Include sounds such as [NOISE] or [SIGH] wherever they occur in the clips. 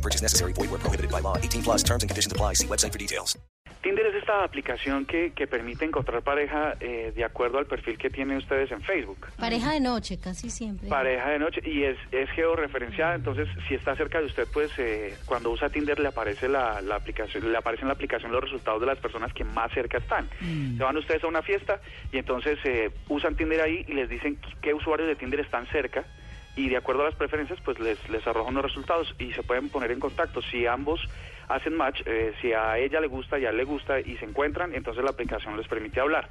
No purchase necessary. Void where prohibited by law. 18 plus terms and conditions apply. See website for details. Tinder es esta aplicación que, que permite encontrar pareja eh, de acuerdo al perfil que tienen ustedes en Facebook. Pareja de noche, casi siempre. Pareja de noche y es, es georreferenciada, entonces si está cerca de usted, pues eh, cuando usa Tinder le aparece la, la aplicación, le aparece en la aplicación los resultados de las personas que más cerca están. Se van ustedes a una fiesta y entonces eh, usan Tinder ahí y les dicen qué usuarios de Tinder están cerca y de acuerdo a las preferencias pues les, les arrojan los resultados y se pueden poner en contacto. Si ambos hacen match, eh, si a ella le gusta y a él le gusta y se encuentran, entonces la aplicación les permite hablar.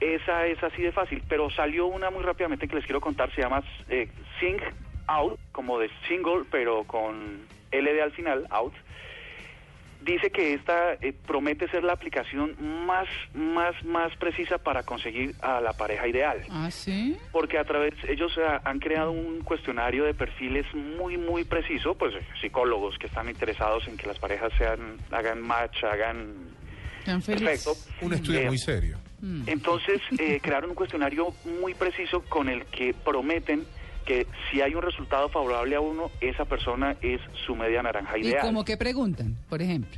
Esa es así de fácil, pero salió una muy rápidamente que les quiero contar, se llama eh, Sing Out, como de single, pero con LD al final, out. Dice que esta eh, promete ser la aplicación más, más, más precisa para conseguir a la pareja ideal ¿Ah, sí? porque a través ellos eh, han creado un cuestionario de perfiles muy muy preciso pues psicólogos que están interesados en que las parejas sean hagan match hagan Tan feliz. perfecto Un estudio Eh, muy serio. entonces eh, crearon un cuestionario muy preciso con el que prometen que si hay un resultado favorable a uno esa persona es su media naranja ¿Y ideal como que preguntan, por ejemplo?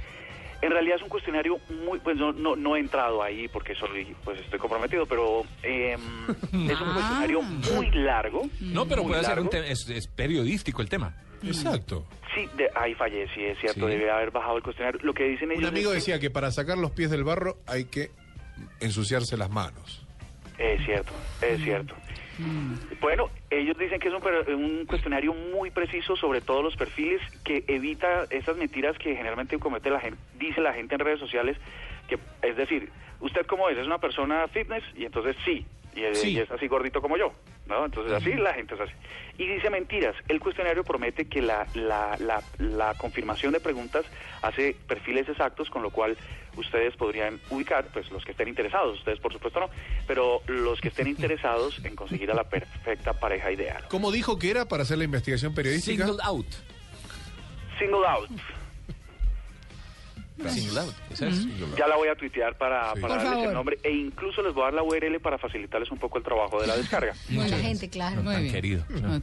en realidad es un cuestionario muy, pues no, no, no he entrado ahí porque soy, pues estoy comprometido, pero em, [LAUGHS] es un Ah. cuestionario muy largo. No, pero puede ser un tema, es, es periodístico el tema. Exacto. Sí, de, ahí fallé, sí, es cierto, Sí. debe haber bajado el cuestionario. Lo que dicen ellos Un amigo es decía que para sacar los pies del barro hay que ensuciarse las manos. Es cierto, es cierto. Bueno, ellos dicen que es un, un cuestionario muy preciso sobre todos los perfiles que evita esas mentiras que generalmente comete la gente, dice la gente en redes sociales, que es decir, usted cómo es, es una persona fitness y entonces sí, y, eh, Sí. y es así gordito como yo, ¿no? Entonces así la gente es así. Y dice mentiras. El cuestionario promete que la, la, la, la confirmación de preguntas hace perfiles exactos, con lo cual ustedes podrían ubicar, pues los que estén interesados, ustedes por supuesto no, pero los que estén [LAUGHS] interesados en conseguir a la perfecta pareja ideal. ¿Cómo dijo que era para hacer la investigación periodística? Singled out. Single out. ¿Esa es? Ya la voy a tuitear para, Sí. para Por darles favor. el nombre e incluso les voy a dar la URL para facilitarles un poco el trabajo de la [LAUGHS] descarga. Buena gente, claro. Muy Tan bien. querido. No,